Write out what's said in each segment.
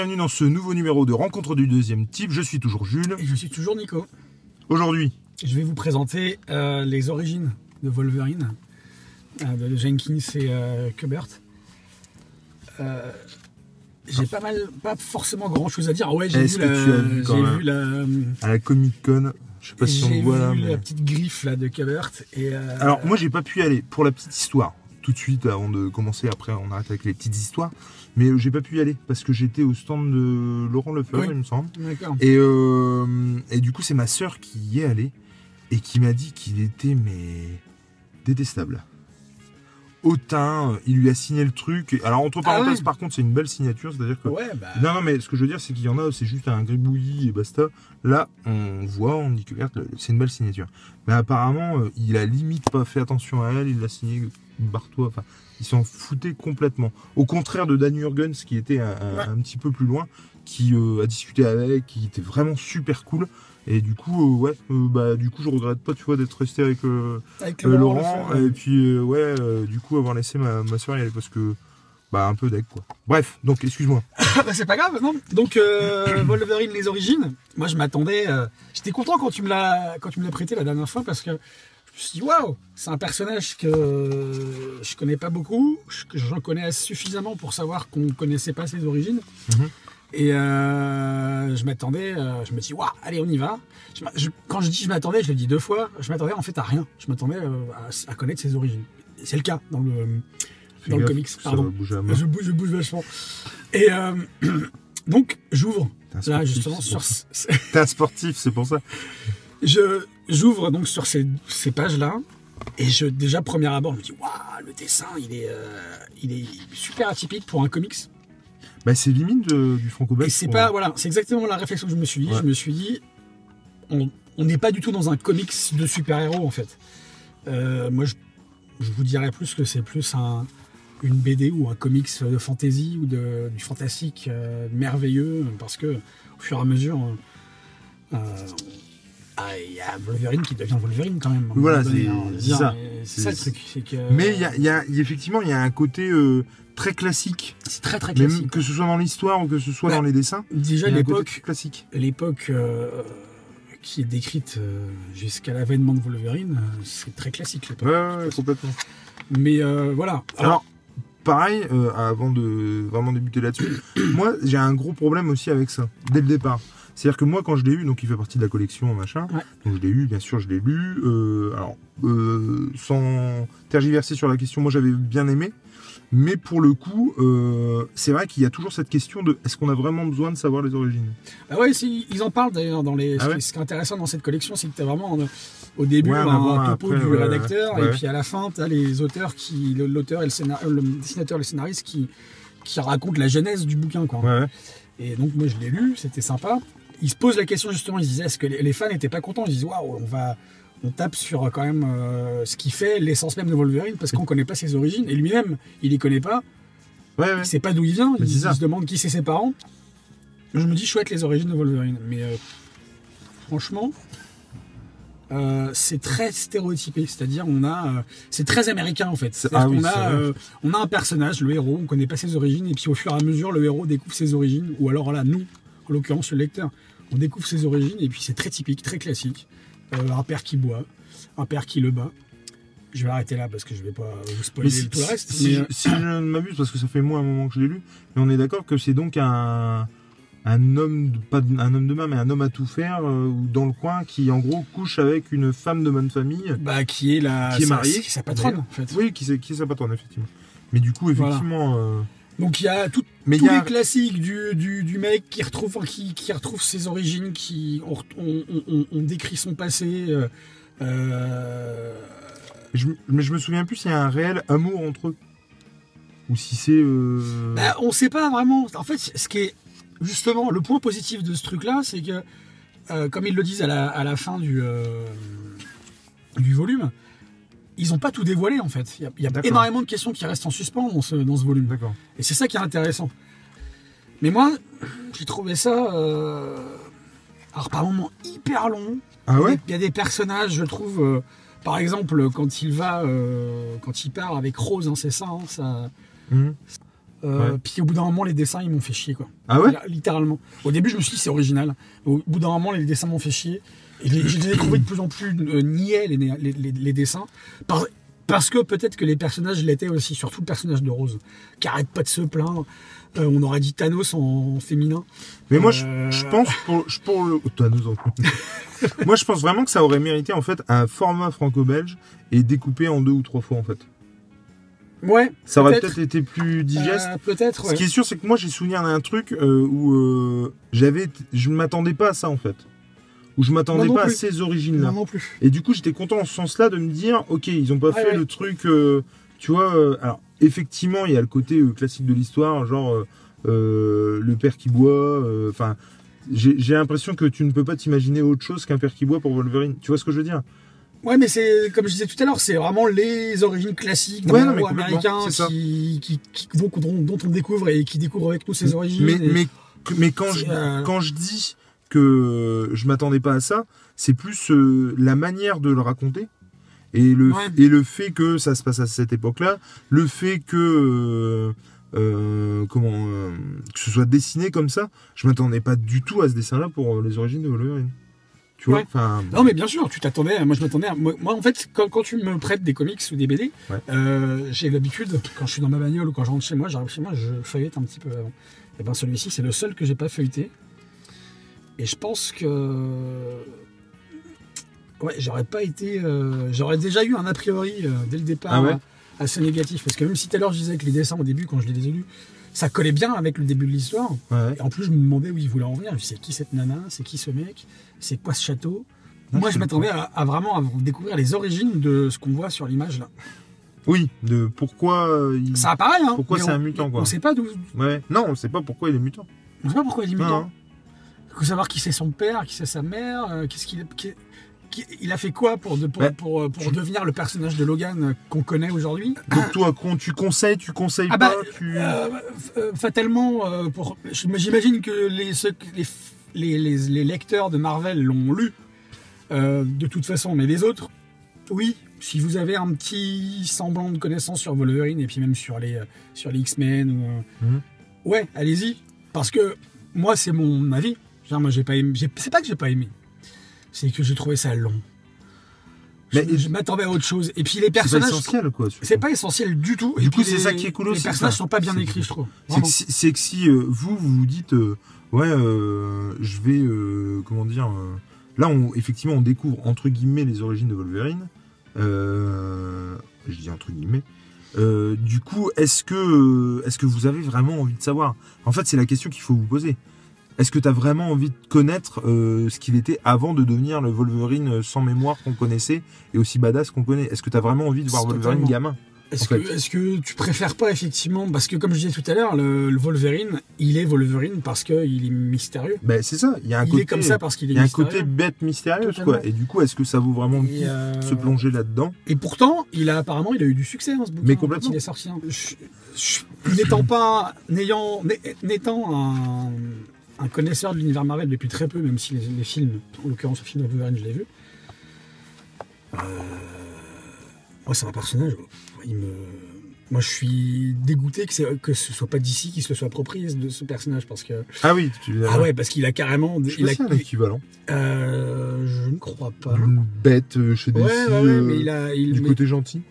Bienvenue dans ce nouveau numéro de Rencontre du deuxième type. Je suis toujours Jules. Et je suis toujours Nico. Aujourd'hui, Je vais vous présenter euh, les origines de Wolverine, euh, de Jenkins et euh, Kubert. Euh, j'ai pas mal, pas forcément grand chose à dire. Ah Ouais, j'ai vu, la, vu j'ai vu la, à la Comic Con, je sais pas si on j'ai voit là. vu mais- la petite griffe là de Kubert. Et, Alors moi j'ai pas pu y aller pour la petite histoire. Tout de suite avant de commencer, après on arrête avec les petites histoires. Mais euh, j'ai pas pu y aller parce que j'étais au stand de Laurent Lefebvre, Oui. il me semble. Et, euh, et du coup c'est ma sœur qui y est allée et qui m'a dit qu'il était mais détestable. Hautain, il lui a signé le truc. Alors entre Ah parenthèses ouais par contre c'est une belle signature, c'est-à-dire que Ouais, bah. Non, non, mais ce que je veux dire, c'est qu'il y en a, c'est juste un gribouillis et basta. Là, on voit, on dit que merde, c'est une belle signature. Mais apparemment, euh, il a limite pas fait attention à elle, il l'a signé, barre-toi. Enfin, il s'en foutait complètement. Au contraire de Dan Jurgens, qui était un, un- Ouais. un petit peu plus loin, qui euh, a discuté avec, qui était vraiment super cool. Et du coup, euh, ouais, euh, bah, du coup, je regrette pas, tu vois, d'être resté avec Avec Laurent. Et puis, ouais, du coup, avoir laissé ma, ma soeur y aller parce que, bah, un peu deck, quoi. Bref, donc, excuse-moi. Ah bah, c'est pas grave, non Donc euh, Wolverine les origines. Moi je m'attendais. J'étais content quand tu me l'as quand tu me l'as prêté la dernière fois parce que je me suis dit waouh, c'est un personnage que je connais pas beaucoup, que j'en connais suffisamment pour savoir qu'on connaissait pas ses origines. Mhm. Et euh, je m'attendais, euh, je me dis waouh, allez on y va. Je m'a- je- quand je dis je m'attendais, je le dis deux fois. Je m'attendais en fait à rien. Je m'attendais euh, à, à connaître ses origines. C'est le cas dans le dans le comics. Pardon. Je bouge, je bouge vachement. Et donc, j'ouvre là justement sur T'es un sportif, c'est pour ça. Je j'ouvre donc sur ces, ces pages là et je déjà premier abord je me dis waouh le dessin il est euh, il est super atypique pour un comics Bah, c'est limite de- du franco-belge. et c'est pour- pas voilà c'est exactement la réflexion que je me suis dit Ouais. je me suis dit on on n'est pas du tout dans un comics de super héros en fait Euh, moi je, je vous dirais plus que c'est plus un une BD ou un comics de fantasy ou de, du fantastique euh, merveilleux parce que au fur et à mesure euh, ah, il y a Wolverine qui devient Wolverine quand même. Voilà, c'est- ça. C'est- le truc. que, Mais il y a, y effectivement, il y a un côté euh, très classique. C'est très très Même classique. que ce soit dans l'histoire ou que ce soit Ouais. dans les dessins. Déjà l'époque, classique. l'époque euh, qui est décrite euh, jusqu'à l'avènement de Wolverine, c'est très classique l'époque. Ouais, complètement. Mais voilà. Alors, pareil, avant de vraiment débuter là-dessus, moi, j'ai un gros problème aussi avec ça, dès le départ. C'est-à-dire que moi, quand je l'ai eu, donc il fait partie de la collection, machin, Ouais. donc je l'ai eu, bien sûr, je l'ai lu. euh, alors, euh, sans tergiverser sur la question, moi j'avais bien aimé. Mais pour le coup, euh, c'est vrai qu'il y a toujours cette question de est-ce qu'on a vraiment besoin de savoir les origines? Ah ouais, si, ils en parlent d'ailleurs dans les. Ah ce, qui- ouais? ce qui est intéressant dans cette collection, c'est que tu as vraiment au début Ouais, un, topo après, du ouais, rédacteur et puis à la fin, tu as les auteurs qui. le- L'auteur et le, scénar- le dessinateur et le scénariste qui, qui racontent la genèse du bouquin. Quoi. Ouais, ouais. Et donc moi je l'ai lu, c'était sympa. Ils se posent la question justement, ils se disaient est-ce que les les fans n'étaient pas contents? Ils disent waouh, on va, on tape sur euh, quand même euh, ce qui fait l'essence même de Wolverine parce qu'on connaît pas ses origines et lui-même il les connaît pas, Ouais, ouais. il sait pas d'où il vient, il, il se demande qui c'est ses parents. Je me dis chouette les origines de Wolverine, mais euh, franchement. euh, c'est très stéréotypé, c'est-à-dire on a, c'est très américain en fait. Ah oui, c'est a, on a un personnage, le héros, on connaît pas ses origines, et puis au fur et à mesure, le héros découvre ses origines, ou alors là, nous, en l'occurrence le lecteur, on découvre ses origines, et puis c'est très typique, très classique. Euh, un père qui boit, un père qui le bat. Je vais arrêter là parce que je vais pas vous spoiler Mais si, tout le reste. si mais, je, euh, si je ne m'abuse, parce que ça fait moins un moment que je l'ai lu, mais on est d'accord que c'est donc un, un homme, de- pas de- un homme de main, mais un homme à tout faire euh, ou dans le coin qui en gros couche avec une femme de bonne famille. bah, qui est la, Qui est sa- mariée, qui est sa patronne en fait. Oui, qui, est sa patronne, effectivement. Mais du coup, Voilà. effectivement. euh, Donc il y a tout, mais tous y a. les classiques du, du, du mec qui retrouve, qui, qui retrouve ses origines, qui on, on- on- on décrit son passé. euh, euh, je, mais je me souviens plus s'il y a un réel amour entre eux. Ou si c'est. euh, bah, on sait pas vraiment. En fait, ce qui est justement le point positif de ce truc-là, c'est que, euh, comme ils le disent à la, à la fin du, euh, du volume, ils n'ont pas tout dévoilé en fait. Il y a, il y a D'accord. énormément de questions qui restent en suspens dans ce, dans ce volume. D'accord. Et c'est ça qui est intéressant. Mais moi, j'ai trouvé ça, euh, alors par moments hyper long. Ah ouais? Il y a des personnages, je trouve, euh, par exemple, quand il va, euh, quand il part avec Rose, hein, c'est ça, hein, ça-. Euh, Ouais. Puis au bout d'un moment, les dessins, ils m'ont fait chier, quoi. Ah ouais? Littéralement. Au début, je me suis dit, c'est original. Au bout d'un moment, les dessins m'ont fait chier. Et je les- je les ai trouvés de plus en plus euh, niais, les, les, les- les dessins. Par- parce que peut-être que les personnages l'étaient aussi, surtout le personnage de Rose, qui arrête pas de se plaindre. Euh, on aurait dit Thanos en féminin. Mais moi, je, Euh, je pense pour, je- pour le. Toi, nous en- moi, je pense vraiment que ça aurait mérité en fait un format franco-belge et découpé en deux ou trois fois en fait. Ouais. Ça aurait peut-être. été plus digeste. Euh, peut-être, Ce ouais. qui est sûr, c'est que moi, j'ai souvenir d'un truc euh, où euh, j'avais, je ne m'attendais pas à ça en fait, où je m'attendais pas à ces origines-là. Non, non plus. Et du coup, j'étais content en ce sens-là de me dire, ok, ils ont pas Ouais, fait ouais. le truc, euh, tu vois. euh, alors, effectivement, il y a le côté euh, classique de l'histoire, genre le père qui boit. Enfin, j'ai l'impression que tu ne peux pas t'imaginer autre chose qu'un père qui boit pour Wolverine. Tu vois ce que je veux dire? Ouais, mais c'est, comme je disais tout à l'heure, c'est vraiment les origines classiques Ouais, non, mais héros complètement, américain c'est ça. qui, qui, qui- dont, on découvre et qui découvre avec nous ses origines. Mais, et- mais, mais quand, je, euh, quand je dis que je m'attendais pas à ça, c'est plus euh, la manière de le raconter. Et le, Ouais. et le fait que ça se passe à cette époque-là, le fait que, euh, euh, comment, euh, que ce soit dessiné comme ça, je m'attendais pas du tout à ce dessin-là pour euh, les origines de Wolverine. Tu vois Ouais. enfin, Non, mais bien sûr, tu t'attendais. Moi, je m'attendais. à- Moi, moi, en fait, quand, quand tu me prêtes des comics ou des BD, Ouais. euh, j'ai l'habitude, quand je suis dans ma bagnole ou quand je rentre chez moi, j'arrive chez moi, je feuillette un petit peu avant. Et ben, celui-ci, c'est le seul que j'ai pas feuilleté. Et je pense que. Ouais, j'aurais pas été. euh, j'aurais déjà eu un a priori euh, dès le départ Ah ouais euh, assez négatif. Parce que même si tout à l'heure je disais que les dessins au début, quand je les ai lus, ça collait bien avec le début de l'histoire. ouais. Et en plus, je me demandais où il voulait en venir. C'est qui cette nana? C'est qui ce mec? C'est quoi ce château? Non, Moi, je m'attendais à, à vraiment à découvrir les origines de ce qu'on voit sur l'image là. Oui, de pourquoi euh, il... Ça apparaît, hein Pourquoi c'est un mutant, quoi. On sait pas d'où. Ouais. Non, on sait pas pourquoi il est mutant. On sait pas pourquoi il est mutant. Non. Il faut savoir qui c'est son père, qui c'est sa mère, euh, qu'est-ce qu'il qui- qui- il a fait quoi pour, de- pour, Bah, pour, pour tu- devenir le personnage de Logan euh, qu'on connaît aujourd'hui? Donc toi, tu conseilles, tu conseilles Ah pas, tu... Euh, euh, fatalement, euh, pour, j'imagine que les, ceux- les, les, les- les lecteurs de Marvel l'ont lu euh, de toute façon, mais les autres, oui. Si vous avez un petit semblant de connaissance sur Wolverine et puis même sur les, euh, sur les X-Men, ou, euh, Mhm. ouais, allez-y. Parce que moi, c'est mon avis. Genre, moi, j'ai pas aimé. C'est pas que j'ai pas aimé, c'est que j'ai trouvé ça long. Mais- je je m'attendais à autre chose. Et puis les C'est pas personnages, essentiel, quoi. surtout. c'est pas essentiel du tout. Du coup, c'est les- ça qui est cool Les aussi, personnages ça. sont pas bien écrits, je trouve. C'est que si, c'est que si, euh, vous, vous vous dites, euh, ouais, euh, je vais, comment dire, là, on, effectivement, on découvre, entre guillemets, les origines de Wolverine. Je dis entre guillemets. Du coup, est-ce que, est-ce que vous avez vraiment envie de savoir? En fait, c'est la question qu'il faut vous poser. Est-ce que tu as vraiment envie de connaître euh, ce qu'il était avant de devenir le Wolverine sans mémoire qu'on connaissait et aussi badass qu'on connaît? Est-ce que tu as vraiment envie de voir Wolverine gamin Est-ce que, tu préfères pas effectivement Parce que comme je disais tout à l'heure, le, le Wolverine, il est Wolverine parce qu'il est mystérieux. Ben, c'est ça. Il y a un il côté, est comme ça parce qu'il est Il y a un côté bête mystérieuse, Totalement. quoi. Et du coup, est-ce que ça vaut vraiment le coup Et, euh, de se plonger là-dedans? Et pourtant, il a apparemment, il a eu du succès dans ce bouquin. Mais quand complètement. Il est sorti. hein. N'étant pas, n'ayant, n'é- n'étant un, un connaisseur de l'univers Marvel depuis très peu, même si les, les films, en l'occurrence le film de Wolverine, je l'ai vu. euh, moi, c'est un personnage. Il me, moi, je suis dégoûté que, ce soit pas d'ici qui se le soit approprié de ce personnage parce que Ah oui, tu ah ouais, parce qu'il a carrément, Je il a, un équivalent. euh, je ne crois pas. Une bête euh, chez DC ouais, ouais, mais il a, il, du mais- côté gentil.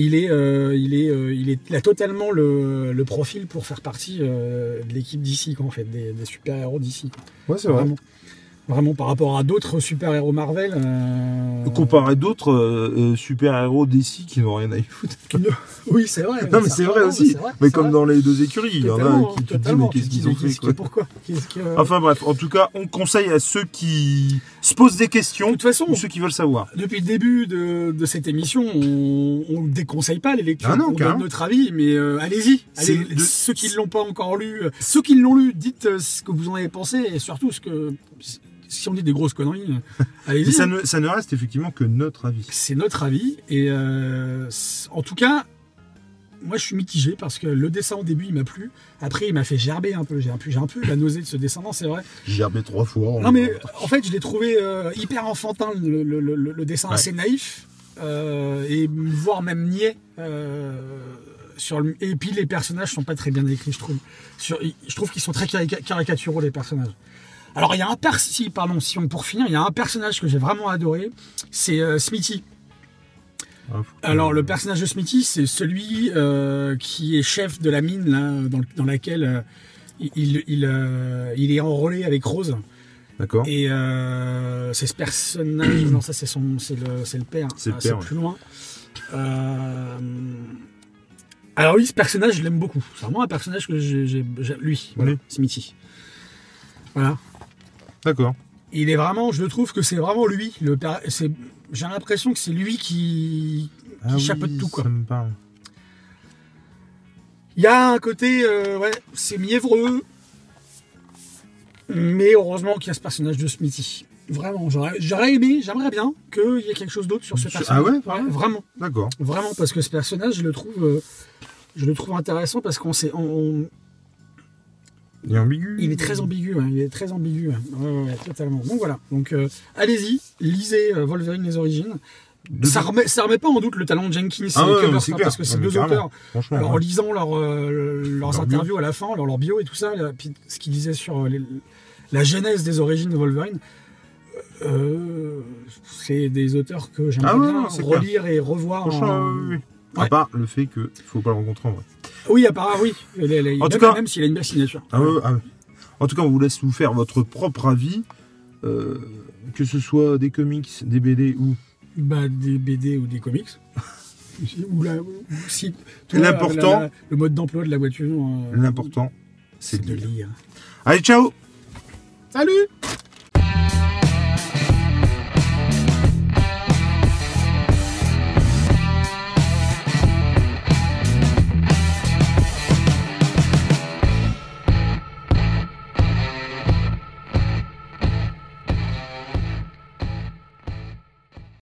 Il est, euh, il est, euh, il est, il a totalement le, le profil pour faire partie euh, de l'équipe d'ici, en fait, des, des super-héros d'ici. Ouais, c'est Vraiment. Vraiment, par rapport à d'autres super-héros Marvel. euh, Comparé à d'autres euh, euh, super-héros DC qui n'ont rien à y foutre. Oui, c'est vrai. Non, mais c'est vrai aussi. vrai, Mais comme vrai. dans les deux écuries, il y en a qui te dis, totalement. mais qu'est-ce qu'ils ont fait, quoi? Pourquoi? Que- Enfin bref, en tout cas, on conseille à ceux qui se posent des de questions toute façon, ou ceux qui veulent savoir. depuis le début de, de cette émission, on ne déconseille pas les lectures. Ah non, on donne notre avis, mais euh, allez-y. Allez, de- Ceux qui ne l'ont pas encore lu, ceux qui l'ont lu, dites ce que vous en avez pensé et surtout ce que. Si on dit des grosses conneries, euh, allez-y. ça hein. ne, ça ne reste effectivement que notre avis. C'est notre avis. Et euh, en tout cas, moi je suis mitigé parce que le dessin au début il m'a plu. Après il m'a fait gerber un peu. J'ai un peu, j'ai un peu eu la nausée de ce dessin. Non, c'est vrai. Gerbé trois fois. Non mais en fait je l'ai trouvé euh, hyper enfantin le, le- le- le dessin Ouais. assez naïf euh, et voire même niais. Euh, sur le, et puis les personnages sont pas très bien écrits, je trouve. Sur, je trouve qu'ils sont très carica- caricaturaux les personnages. Alors il y a un si, pardon, si on pour finir, il y a un personnage que j'ai vraiment adoré, c'est euh, Smithy. Ah, Alors le personnage de Smithy, c'est celui euh, qui est chef de la mine là, dans, dans laquelle euh, il, il, euh, il est enrôlé avec Rose. D'accord. Et c'est ce personnage, non ça c'est son, c'est le, c'est le père, C'est le Ah, père, ouais. plus loin. Alors oui, ce personnage, je l'aime beaucoup. C'est vraiment un personnage que j'ai, j'ai- j'ai- lui, voilà, Oui. Smithy. Voilà. D'accord. Il est vraiment, je le trouve que c'est vraiment lui. Le père, c'est, j'ai l'impression que c'est lui qui, Ah chapeaute tout quoi. Ça me parle. Il y a un côté, euh, ouais, c'est mièvreux. Mais heureusement qu'il y a ce personnage de Smithy. Vraiment, j'aurais, aimé, j'aimerais bien qu'il y ait quelque chose d'autre sur ce personnage. ah ouais, vraiment Vraiment, D'accord. vraiment, parce que ce personnage, je le trouve, euh, je le trouve intéressant parce qu'on sait, on- on- Il est ambigu. il est très ambigu, hein, il est très ambigu, hein. Ouais, ouais, ouais, totalement. Donc voilà, donc euh, allez-y, lisez euh, Wolverine les origines. De- Ça remet, ça remet pas en doute le talent de Jenkins Ah et ouais, Cooper, hein, parce que mais deux auteurs. Alors, en lisant leur, euh, leurs Leur bio. interviews à la fin, leur, leur bio et tout ça, là, puis ce qu'ils disaient sur euh, les- la genèse des origines de Wolverine, c'est des auteurs que j'aimerais Ah bien clair. relire et revoir. En- oui. À part le fait qu'il ne faut pas le rencontrer en vrai. Oui, part, oui. En même, tout cas- même s'il a une belle signature. Ah ouais, ah ouais. En tout cas, on vous laisse vous faire votre propre avis, euh, que ce soit des comics, des BD ou. Bah, des BD ou des comics. ou la, ou si, toi, L'important- le mode d'emploi de la voiture. euh, L'important, c'est c'est de de lire. lire. Allez, ciao Salut